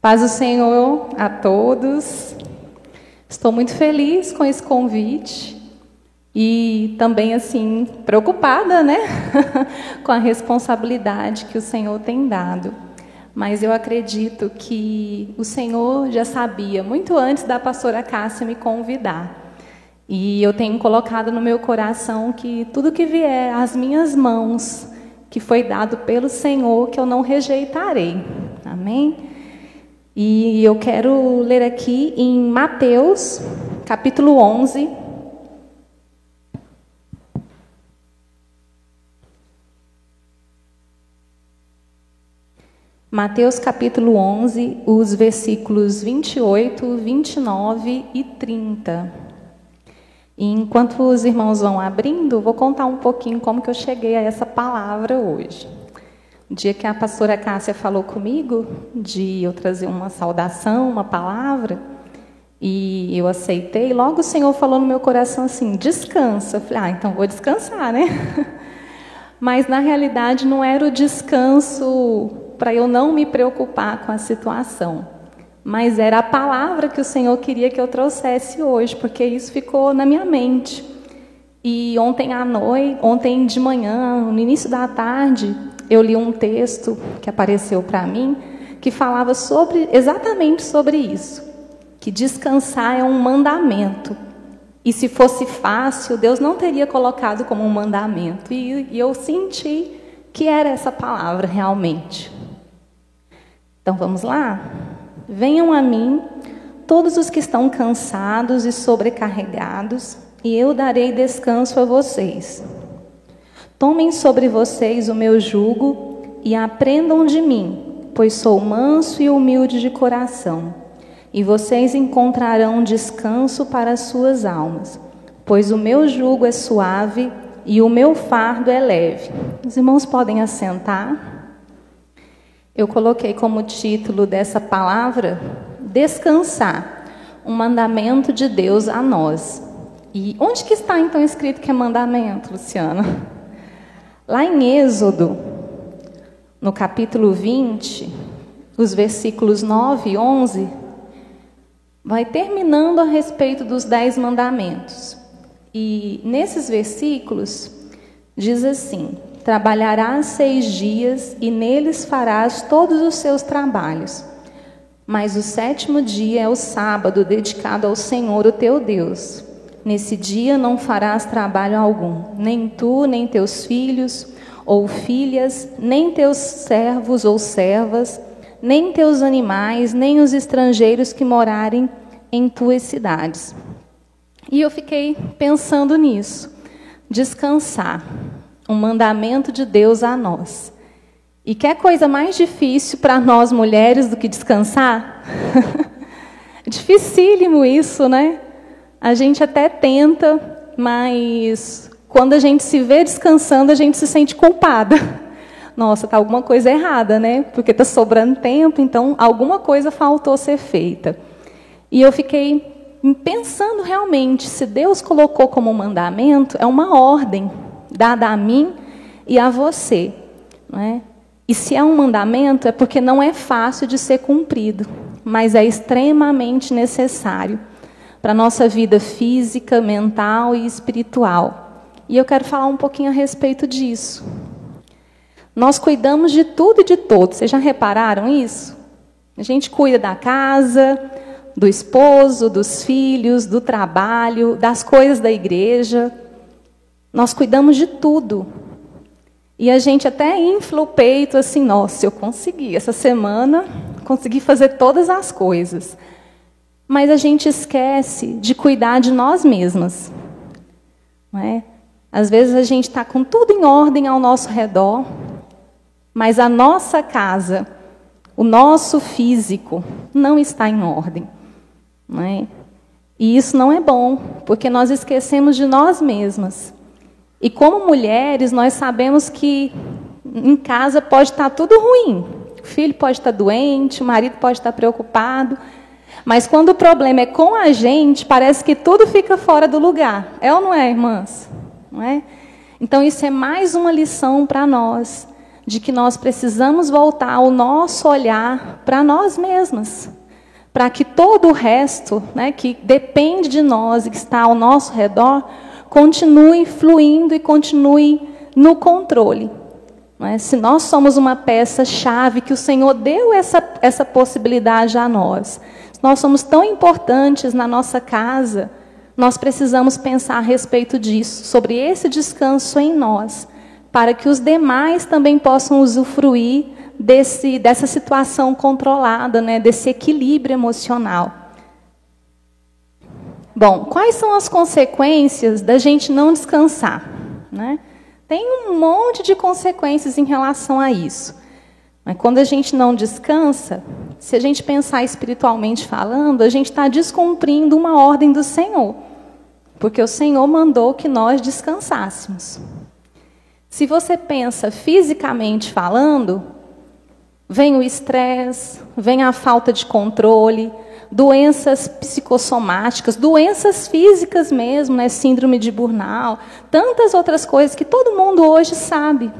Paz do Senhor a todos. Estou muito feliz com esse convite e também assim preocupada, né, com a responsabilidade que o Senhor tem dado. Mas eu acredito que o Senhor já sabia muito antes da pastora Cássia me convidar. E eu tenho colocado no meu coração que tudo que vier às minhas mãos, que foi dado pelo Senhor, que eu não rejeitarei. Amém? E eu quero ler aqui em Mateus, capítulo 11. Mateus capítulo 11, os versículos 28, 29 e 30. E enquanto os irmãos vão abrindo, vou contar um pouquinho como que eu cheguei a essa palavra hoje. O dia que a pastora Cássia falou comigo de eu trazer uma saudação, uma palavra, e eu aceitei, logo o Senhor falou no meu coração assim: descansa. Eu falei, ah, então vou descansar, né? Mas na realidade não era o descanso para eu não me preocupar com a situação mas era a palavra que o Senhor queria que eu trouxesse hoje, porque isso ficou na minha mente. E ontem à noite, ontem de manhã, no início da tarde, eu li um texto que apareceu para mim que falava sobre exatamente sobre isso, que descansar é um mandamento. E se fosse fácil, Deus não teria colocado como um mandamento. E, e eu senti que era essa palavra realmente. Então vamos lá? Venham a mim todos os que estão cansados e sobrecarregados, e eu darei descanso a vocês. Tomem sobre vocês o meu jugo e aprendam de mim, pois sou manso e humilde de coração, e vocês encontrarão descanso para as suas almas, pois o meu jugo é suave e o meu fardo é leve. Os irmãos podem assentar. Eu coloquei como título dessa palavra descansar, um mandamento de Deus a nós. E onde que está então escrito que é mandamento, Luciana? Lá em Êxodo, no capítulo 20, os versículos 9 e 11, vai terminando a respeito dos dez mandamentos. E nesses versículos diz assim: Trabalharás seis dias e neles farás todos os seus trabalhos. Mas o sétimo dia é o sábado dedicado ao Senhor, o teu Deus. Nesse dia não farás trabalho algum, nem tu, nem teus filhos ou filhas, nem teus servos ou servas, nem teus animais, nem os estrangeiros que morarem em tuas cidades. E eu fiquei pensando nisso. Descansar um mandamento de Deus a nós. E quer coisa mais difícil para nós mulheres do que descansar? Dificílimo isso, né? A gente até tenta, mas quando a gente se vê descansando, a gente se sente culpada. Nossa, tá alguma coisa errada, né? Porque está sobrando tempo, então alguma coisa faltou ser feita. E eu fiquei pensando realmente, se Deus colocou como mandamento, é uma ordem dada a mim e a você. Não é? E se é um mandamento, é porque não é fácil de ser cumprido, mas é extremamente necessário para a nossa vida física, mental e espiritual. E eu quero falar um pouquinho a respeito disso. Nós cuidamos de tudo e de todos. Vocês já repararam isso? A gente cuida da casa, do esposo, dos filhos, do trabalho, das coisas da igreja. Nós cuidamos de tudo. E a gente até infla o peito assim, nossa, eu consegui. Essa semana consegui fazer todas as coisas. Mas a gente esquece de cuidar de nós mesmas. Não é? Às vezes a gente está com tudo em ordem ao nosso redor, mas a nossa casa, o nosso físico, não está em ordem. Não é? E isso não é bom, porque nós esquecemos de nós mesmas. E como mulheres, nós sabemos que em casa pode estar tudo ruim. O filho pode estar doente, o marido pode estar preocupado. Mas quando o problema é com a gente, parece que tudo fica fora do lugar. É ou não é, irmãs? Não é? Então isso é mais uma lição para nós de que nós precisamos voltar o nosso olhar para nós mesmas, para que todo o resto, né, que depende de nós e que está ao nosso redor, continue fluindo e continue no controle. É? Se nós somos uma peça-chave que o Senhor deu essa, essa possibilidade a nós, nós somos tão importantes na nossa casa, nós precisamos pensar a respeito disso, sobre esse descanso em nós, para que os demais também possam usufruir desse, dessa situação controlada, né, desse equilíbrio emocional. Bom, quais são as consequências da gente não descansar? Né? Tem um monte de consequências em relação a isso. Quando a gente não descansa, se a gente pensar espiritualmente falando, a gente está descumprindo uma ordem do Senhor. Porque o Senhor mandou que nós descansássemos. Se você pensa fisicamente falando, vem o estresse, vem a falta de controle, doenças psicossomáticas, doenças físicas mesmo, né? síndrome de burnout, tantas outras coisas que todo mundo hoje sabe.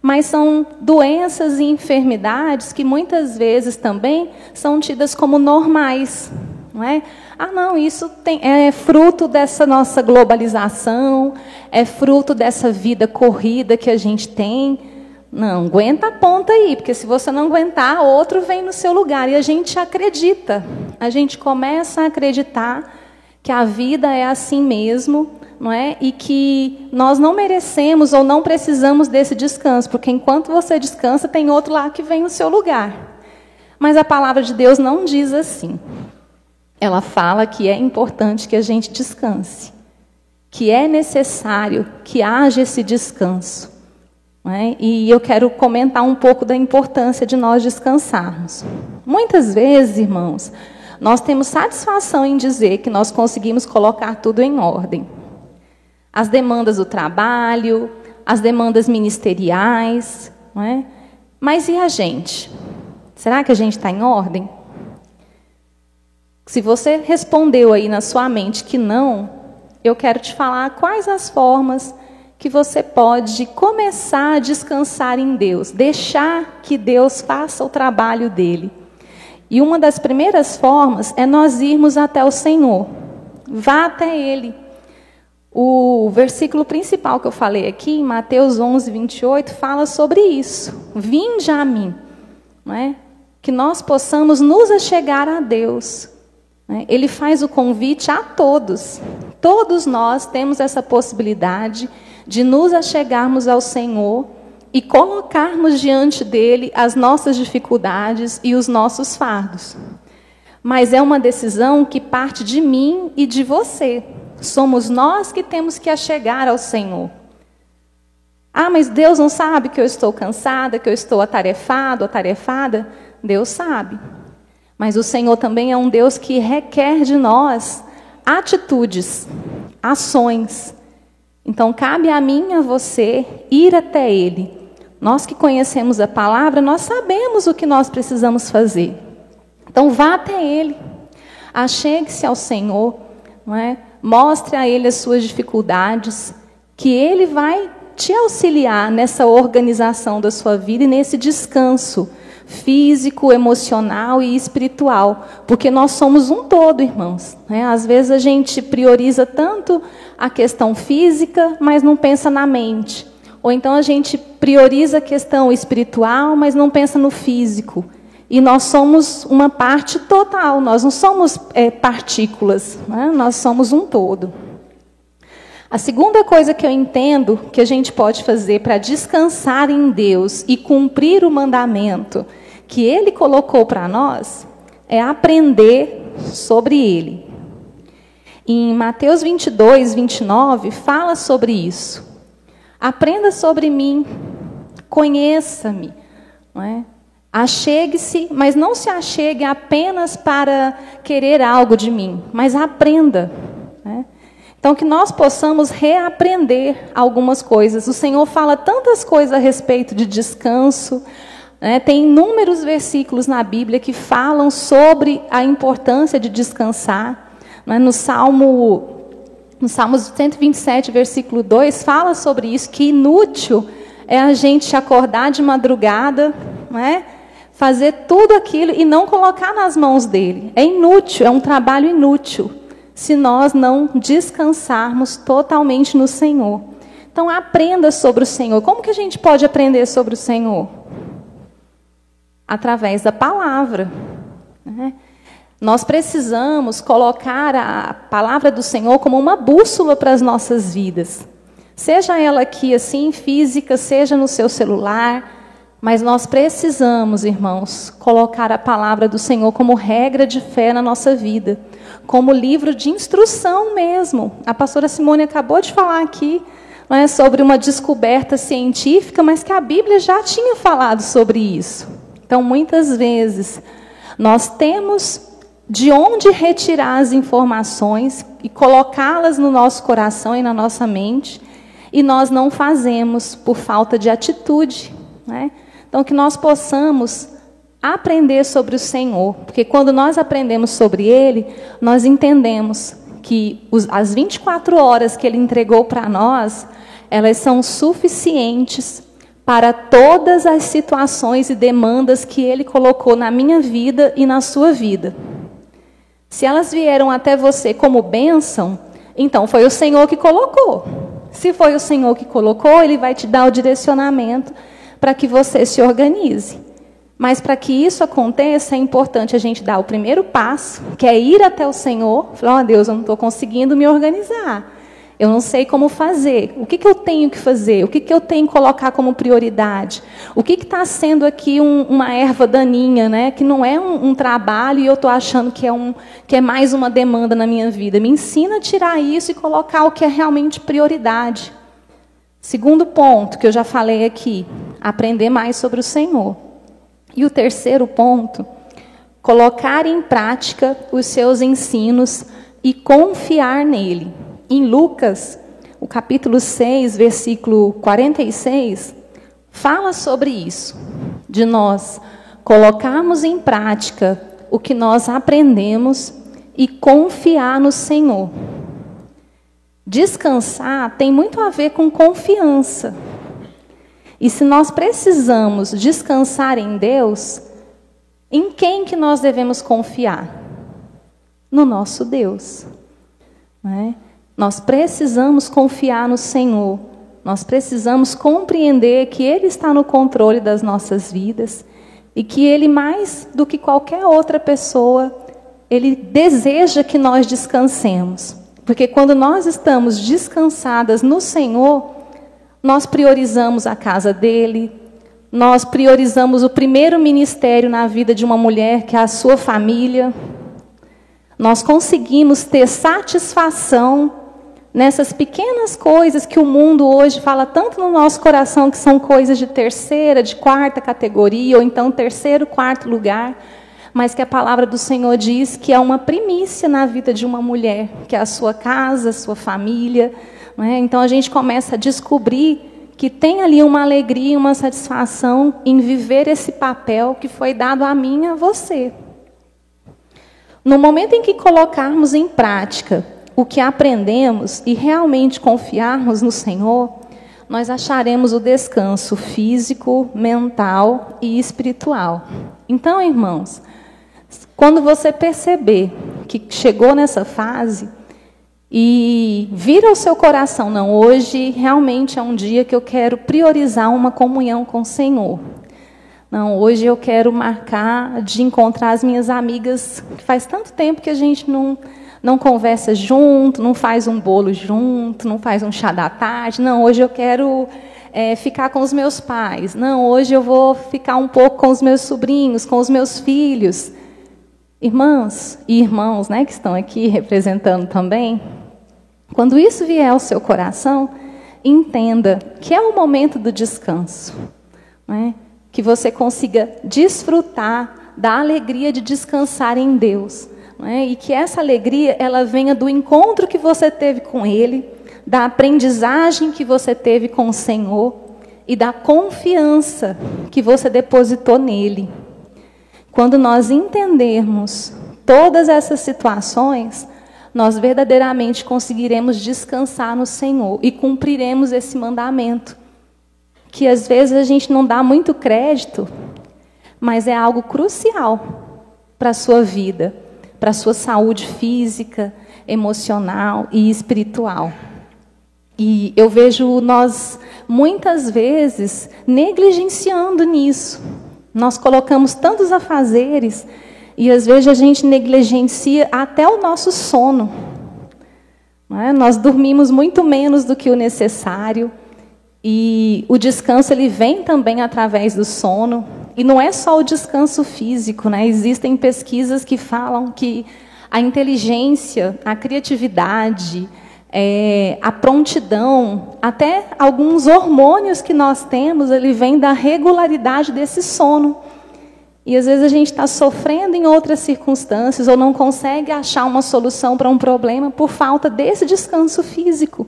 Mas são doenças e enfermidades que muitas vezes também são tidas como normais. Não é? Ah, não, isso tem, é fruto dessa nossa globalização, é fruto dessa vida corrida que a gente tem. Não, aguenta a ponta aí, porque se você não aguentar, outro vem no seu lugar. E a gente acredita, a gente começa a acreditar que a vida é assim mesmo, não é? E que nós não merecemos ou não precisamos desse descanso, porque enquanto você descansa, tem outro lá que vem no seu lugar. Mas a palavra de Deus não diz assim. Ela fala que é importante que a gente descanse, que é necessário que haja esse descanso. É? E eu quero comentar um pouco da importância de nós descansarmos. Muitas vezes, irmãos, nós temos satisfação em dizer que nós conseguimos colocar tudo em ordem. As demandas do trabalho, as demandas ministeriais, não é? Mas e a gente? Será que a gente está em ordem? Se você respondeu aí na sua mente que não, eu quero te falar quais as formas que você pode começar a descansar em Deus, deixar que Deus faça o trabalho dele. E uma das primeiras formas é nós irmos até o Senhor. Vá até Ele. O versículo principal que eu falei aqui, Mateus 11, 28, fala sobre isso. Vinde a mim. Não é? Que nós possamos nos achegar a Deus. Né? Ele faz o convite a todos. Todos nós temos essa possibilidade de nos achegarmos ao Senhor e colocarmos diante dele as nossas dificuldades e os nossos fardos. Mas é uma decisão que parte de mim e de você. Somos nós que temos que achegar ao Senhor. Ah, mas Deus não sabe que eu estou cansada, que eu estou atarefado, atarefada? Deus sabe. Mas o Senhor também é um Deus que requer de nós atitudes, ações, então, cabe a mim e a você ir até Ele. Nós que conhecemos a palavra, nós sabemos o que nós precisamos fazer. Então, vá até Ele. Achegue-se ao Senhor. É? Mostre a Ele as suas dificuldades, que Ele vai te auxiliar nessa organização da sua vida e nesse descanso físico, emocional e espiritual, porque nós somos um todo, irmãos. Né? Às vezes a gente prioriza tanto a questão física, mas não pensa na mente. Ou então a gente prioriza a questão espiritual, mas não pensa no físico. E nós somos uma parte total, nós não somos é, partículas, né? nós somos um todo. A segunda coisa que eu entendo que a gente pode fazer para descansar em Deus e cumprir o mandamento que Ele colocou para nós é aprender sobre Ele. Em Mateus 22, 29, fala sobre isso. Aprenda sobre mim, conheça-me. É? Achegue-se, mas não se achegue apenas para querer algo de mim, mas aprenda. É? Então, que nós possamos reaprender algumas coisas. O Senhor fala tantas coisas a respeito de descanso. Né? Tem inúmeros versículos na Bíblia que falam sobre a importância de descansar. Né? No Salmo, no Salmo 127, versículo 2, fala sobre isso, que inútil é a gente acordar de madrugada, não é? fazer tudo aquilo e não colocar nas mãos dele. É inútil, é um trabalho inútil, se nós não descansarmos totalmente no Senhor. Então aprenda sobre o Senhor. Como que a gente pode aprender sobre o Senhor? Através da palavra. Né? Nós precisamos colocar a palavra do Senhor como uma bússola para as nossas vidas. Seja ela aqui assim, física, seja no seu celular, mas nós precisamos, irmãos, colocar a palavra do Senhor como regra de fé na nossa vida, como livro de instrução mesmo. A pastora Simone acabou de falar aqui não é, sobre uma descoberta científica, mas que a Bíblia já tinha falado sobre isso. Então, muitas vezes, nós temos de onde retirar as informações e colocá-las no nosso coração e na nossa mente, e nós não fazemos por falta de atitude. Né? Então, que nós possamos aprender sobre o Senhor, porque quando nós aprendemos sobre Ele, nós entendemos que os, as 24 horas que Ele entregou para nós, elas são suficientes para todas as situações e demandas que Ele colocou na minha vida e na sua vida. Se elas vieram até você como bênção, então foi o Senhor que colocou. Se foi o Senhor que colocou, Ele vai te dar o direcionamento para que você se organize. Mas para que isso aconteça, é importante a gente dar o primeiro passo, que é ir até o Senhor, falar, oh, Deus, eu não estou conseguindo me organizar. Eu não sei como fazer. O que, que eu tenho que fazer? O que, que eu tenho que colocar como prioridade? O que está sendo aqui um, uma erva daninha, né? que não é um, um trabalho e eu estou achando que é, um, que é mais uma demanda na minha vida? Me ensina a tirar isso e colocar o que é realmente prioridade. Segundo ponto que eu já falei aqui, aprender mais sobre o Senhor. E o terceiro ponto, colocar em prática os seus ensinos e confiar nele. Em Lucas, o capítulo 6, versículo 46, fala sobre isso, de nós colocarmos em prática o que nós aprendemos e confiar no Senhor. Descansar tem muito a ver com confiança. E se nós precisamos descansar em Deus, em quem que nós devemos confiar? No nosso Deus. É? Nós precisamos confiar no Senhor. Nós precisamos compreender que Ele está no controle das nossas vidas e que Ele, mais do que qualquer outra pessoa, Ele deseja que nós descansemos. Porque quando nós estamos descansadas no Senhor, nós priorizamos a casa dele, nós priorizamos o primeiro ministério na vida de uma mulher, que é a sua família. Nós conseguimos ter satisfação nessas pequenas coisas que o mundo hoje fala tanto no nosso coração que são coisas de terceira, de quarta categoria, ou então terceiro, quarto lugar, mas que a palavra do Senhor diz que é uma primícia na vida de uma mulher, que é a sua casa, a sua família. É? Então a gente começa a descobrir que tem ali uma alegria, uma satisfação em viver esse papel que foi dado a mim e a você. No momento em que colocarmos em prática o que aprendemos e realmente confiarmos no Senhor, nós acharemos o descanso físico, mental e espiritual. Então, irmãos, quando você perceber que chegou nessa fase, e vira o seu coração, não, hoje realmente é um dia que eu quero priorizar uma comunhão com o Senhor. Não, hoje eu quero marcar de encontrar as minhas amigas, que faz tanto tempo que a gente não, não conversa junto, não faz um bolo junto, não faz um chá da tarde. Não, hoje eu quero é, ficar com os meus pais. Não, hoje eu vou ficar um pouco com os meus sobrinhos, com os meus filhos. Irmãs e irmãos né, que estão aqui representando também, quando isso vier ao seu coração, entenda que é o momento do descanso. Né? Que você consiga desfrutar da alegria de descansar em Deus. Né? E que essa alegria ela venha do encontro que você teve com Ele, da aprendizagem que você teve com o Senhor e da confiança que você depositou nele. Quando nós entendermos todas essas situações, nós verdadeiramente conseguiremos descansar no Senhor e cumpriremos esse mandamento, que às vezes a gente não dá muito crédito, mas é algo crucial para a sua vida, para a sua saúde física, emocional e espiritual. E eu vejo nós, muitas vezes, negligenciando nisso. Nós colocamos tantos afazeres e às vezes a gente negligencia até o nosso sono. É? Nós dormimos muito menos do que o necessário. E o descanso ele vem também através do sono. E não é só o descanso físico, né? Existem pesquisas que falam que a inteligência, a criatividade, é, a prontidão, até alguns hormônios que nós temos, ele vem da regularidade desse sono. E às vezes a gente está sofrendo em outras circunstâncias ou não consegue achar uma solução para um problema por falta desse descanso físico.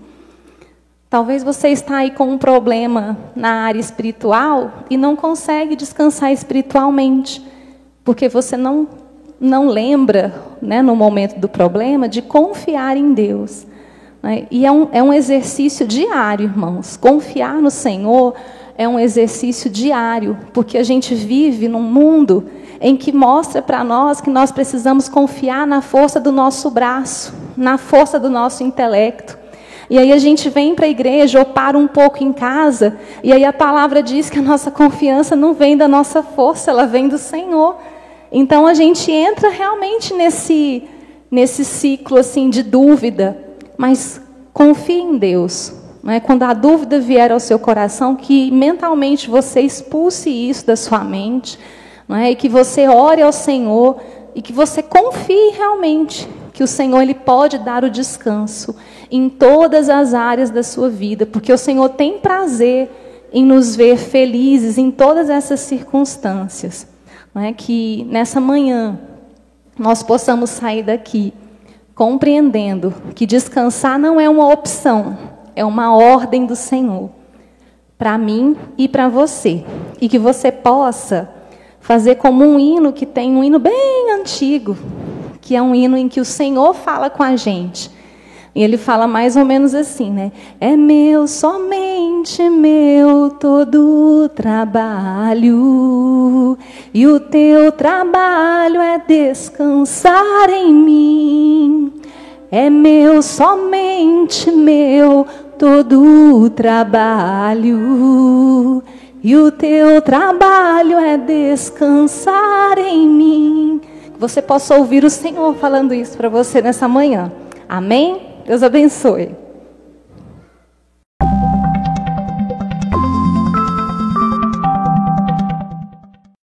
Talvez você está aí com um problema na área espiritual e não consegue descansar espiritualmente, porque você não, não lembra, né, no momento do problema, de confiar em Deus. Né? E é um, é um exercício diário, irmãos. Confiar no Senhor é um exercício diário, porque a gente vive num mundo em que mostra para nós que nós precisamos confiar na força do nosso braço, na força do nosso intelecto. E aí a gente vem para a igreja ou para um pouco em casa, e aí a palavra diz que a nossa confiança não vem da nossa força, ela vem do Senhor. Então a gente entra realmente nesse nesse ciclo assim de dúvida, mas confie em Deus. Né? Quando a dúvida vier ao seu coração, que mentalmente você expulse isso da sua mente, é? e que você ore ao Senhor e que você confie realmente que o Senhor ele pode dar o descanso em todas as áreas da sua vida, porque o Senhor tem prazer em nos ver felizes em todas essas circunstâncias. Não é que nessa manhã nós possamos sair daqui compreendendo que descansar não é uma opção, é uma ordem do Senhor para mim e para você. E que você possa fazer como um hino que tem um hino bem antigo, que é um hino em que o Senhor fala com a gente. E ele fala mais ou menos assim, né? É meu, somente meu todo trabalho, e o teu trabalho é descansar em mim. É meu, somente meu todo trabalho, e o teu trabalho é descansar em mim. Que você possa ouvir o Senhor falando isso para você nessa manhã. Amém? Deus abençoe.